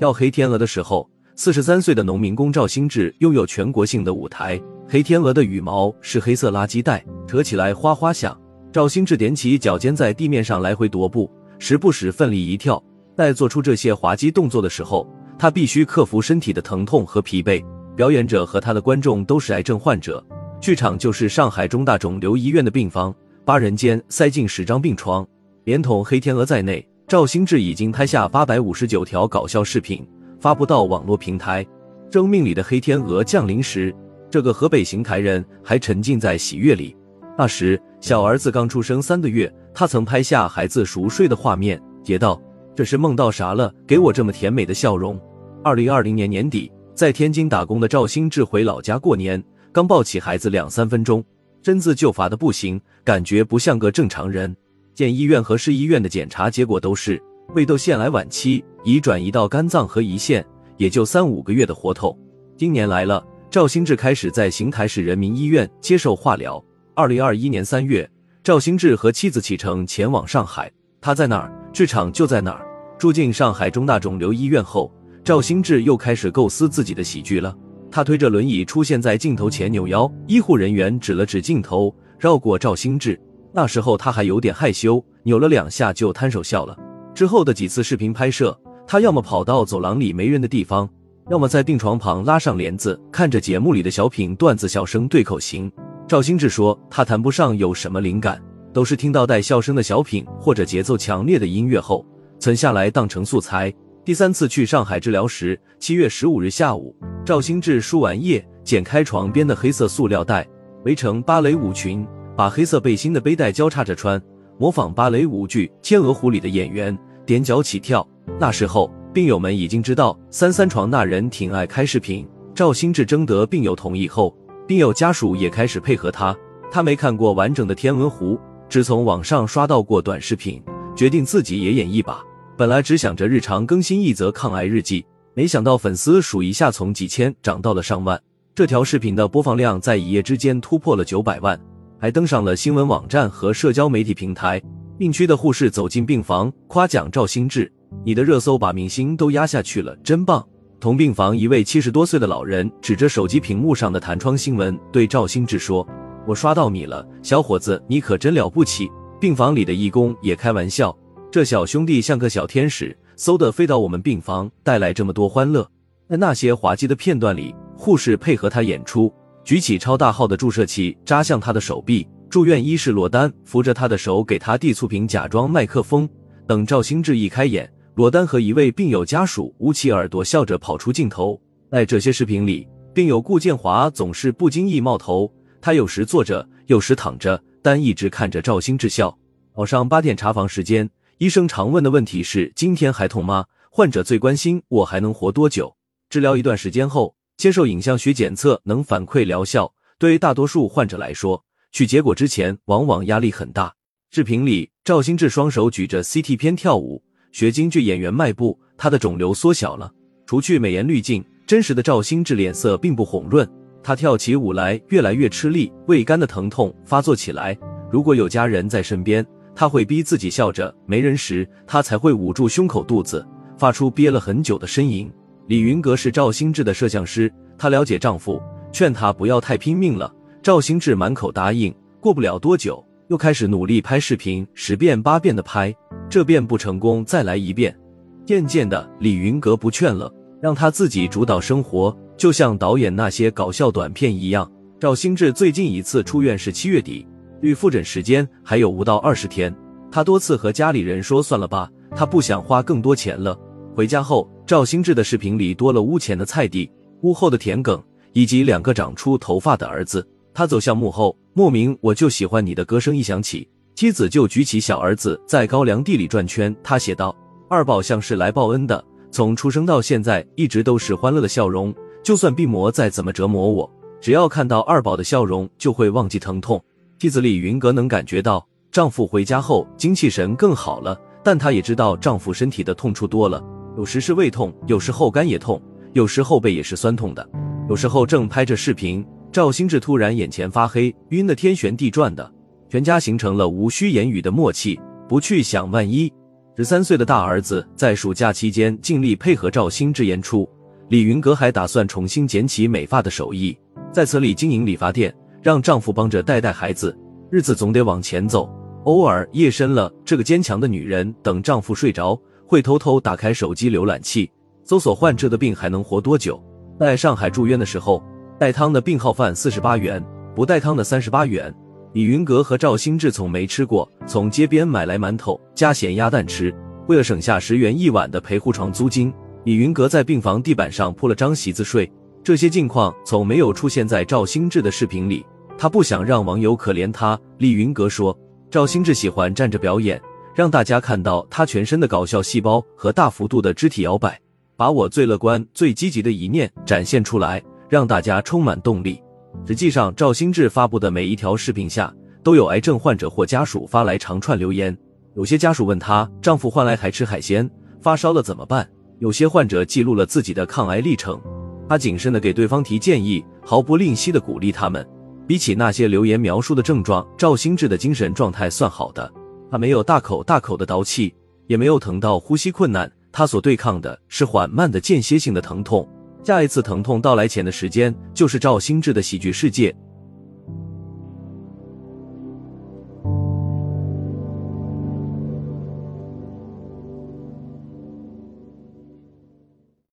要黑天鹅的时候，四十三岁的农民工赵兴志拥有全国性的舞台。黑天鹅的羽毛是黑色垃圾袋，扯起来哗哗响。赵兴志踮起脚尖在地面上来回踱步，时不时奋力一跳。在做出这些滑稽动作的时候，他必须克服身体的疼痛和疲惫。表演者和他的观众都是癌症患者，剧场就是上海中大肿瘤医院的病房，八人间塞进十张病床。连同黑天鹅在内，赵兴志已经拍下八百五十九条搞笑视频，发布到网络平台。生命里的黑天鹅降临时。这个河北邢台人还沉浸在喜悦里。那时，小儿子刚出生三个月，他曾拍下孩子熟睡的画面，写道：“这是梦到啥了？给我这么甜美的笑容。”二零二零年年底，在天津打工的赵兴志回老家过年，刚抱起孩子两三分钟，身子就乏的不行，感觉不像个正常人。县医院和市医院的检查结果都是胃窦腺癌晚期，已转移到肝脏和胰腺，也就三五个月的活头。今年来了。赵兴志开始在邢台市人民医院接受化疗。二零二一年三月，赵兴志和妻子启程前往上海。他在哪儿，剧场就在哪儿。住进上海中大肿瘤医院后，赵兴志又开始构思自己的喜剧了。他推着轮椅出现在镜头前扭腰，医护人员指了指镜头，绕过赵兴志。那时候他还有点害羞，扭了两下就摊手笑了。之后的几次视频拍摄，他要么跑到走廊里没人的地方。要么在病床旁拉上帘子，看着节目里的小品段子，笑声对口型。赵兴志说，他谈不上有什么灵感，都是听到带笑声的小品或者节奏强烈的音乐后，存下来当成素材。第三次去上海治疗时，七月十五日下午，赵兴志输完液，剪开床边的黑色塑料袋，围成芭蕾舞裙，把黑色背心的背带交叉着穿，模仿芭蕾舞剧《天鹅湖》里的演员，踮脚起跳。那时候。病友们已经知道三三床那人挺爱开视频。赵新志征得病友同意后，病友家属也开始配合他。他没看过完整的《天鹅湖》，只从网上刷到过短视频，决定自己也演一把。本来只想着日常更新一则抗癌日记，没想到粉丝数一下从几千涨到了上万。这条视频的播放量在一夜之间突破了九百万，还登上了新闻网站和社交媒体平台。病区的护士走进病房，夸奖赵新志。你的热搜把明星都压下去了，真棒！同病房一位七十多岁的老人指着手机屏幕上的弹窗新闻，对赵新志说：“我刷到你了，小伙子，你可真了不起！”病房里的义工也开玩笑：“这小兄弟像个小天使，嗖的飞到我们病房，带来这么多欢乐。”在那些滑稽的片段里，护士配合他演出，举起超大号的注射器扎向他的手臂。住院医师罗丹扶着他的手，给他递醋瓶，假装麦克风。等赵兴志一开眼。罗丹和一位病友家属捂起耳朵笑着跑出镜头。在这些视频里，病友顾建华总是不经意冒头，他有时坐着，有时躺着，但一直看着赵兴志笑。早上八点查房时间，医生常问的问题是：“今天还痛吗？”患者最关心我还能活多久。治疗一段时间后，接受影像学检测能反馈疗效。对于大多数患者来说，取结果之前往往压力很大。视频里，赵兴志双手举着 CT 片跳舞。学京剧演员迈步，他的肿瘤缩小了。除去美颜滤镜，真实的赵兴志脸色并不红润。他跳起舞来越来越吃力，胃干的疼痛发作起来。如果有家人在身边，他会逼自己笑着；没人时，他才会捂住胸口肚子，发出憋了很久的呻吟。李云阁是赵兴志的摄像师，她了解丈夫，劝他不要太拼命了。赵兴志满口答应。过不了多久。又开始努力拍视频，十遍八遍的拍，这遍不成功再来一遍。渐渐的，李云阁不劝了，让他自己主导生活，就像导演那些搞笑短片一样。赵兴志最近一次出院是七月底，离复诊时间还有不到二十天。他多次和家里人说算了吧，他不想花更多钱了。回家后，赵兴志的视频里多了屋前的菜地、屋后的田埂，以及两个长出头发的儿子。他走向幕后，莫名我就喜欢你的歌声一响起，妻子就举起小儿子在高粱地里转圈。他写道：“二宝像是来报恩的，从出生到现在一直都是欢乐的笑容。就算病魔再怎么折磨我，只要看到二宝的笑容，就会忘记疼痛。”妻子李云阁能感觉到丈夫回家后精气神更好了，但她也知道丈夫身体的痛处多了，有时是胃痛，有时后肝也痛，有时后背也是酸痛的，有时候正拍着视频。赵兴志突然眼前发黑，晕得天旋地转的，全家形成了无需言语的默契。不去想万一，十三岁的大儿子在暑假期间尽力配合赵兴志演出。李云阁还打算重新捡起美发的手艺，在此里经营理发店，让丈夫帮着带带孩子，日子总得往前走。偶尔夜深了，这个坚强的女人等丈夫睡着，会偷偷打开手机浏览器，搜索患者的病还能活多久。在上海住院的时候，带汤的病号饭四十八元，不带汤的三十八元。李云阁和赵新志从没吃过，从街边买来馒头加咸鸭蛋吃，为了省下十元一晚的陪护床租金。李云阁在病房地板上铺了张席子睡，这些境况从没有出现在赵新志的视频里。他不想让网友可怜他。李云阁说：“赵新志喜欢站着表演，让大家看到他全身的搞笑细胞和大幅度的肢体摇摆，把我最乐观、最积极的一面展现出来，让大家充满动力。”实际上，赵新志发布的每一条视频下，都有癌症患者或家属发来长串留言。有些家属问他：“丈夫患癌还吃海鲜，发烧了怎么办？”有些患者记录了自己的抗癌历程，他谨慎的给对方提建议，毫不吝惜的鼓励他们。比起那些留言描述的症状，赵新志的精神状态算好的。他没有大口大口的倒气，也没有疼到呼吸困难。他所对抗的是缓慢的间歇性的疼痛。下一次疼痛到来前的时间，就是赵新志的喜剧世界。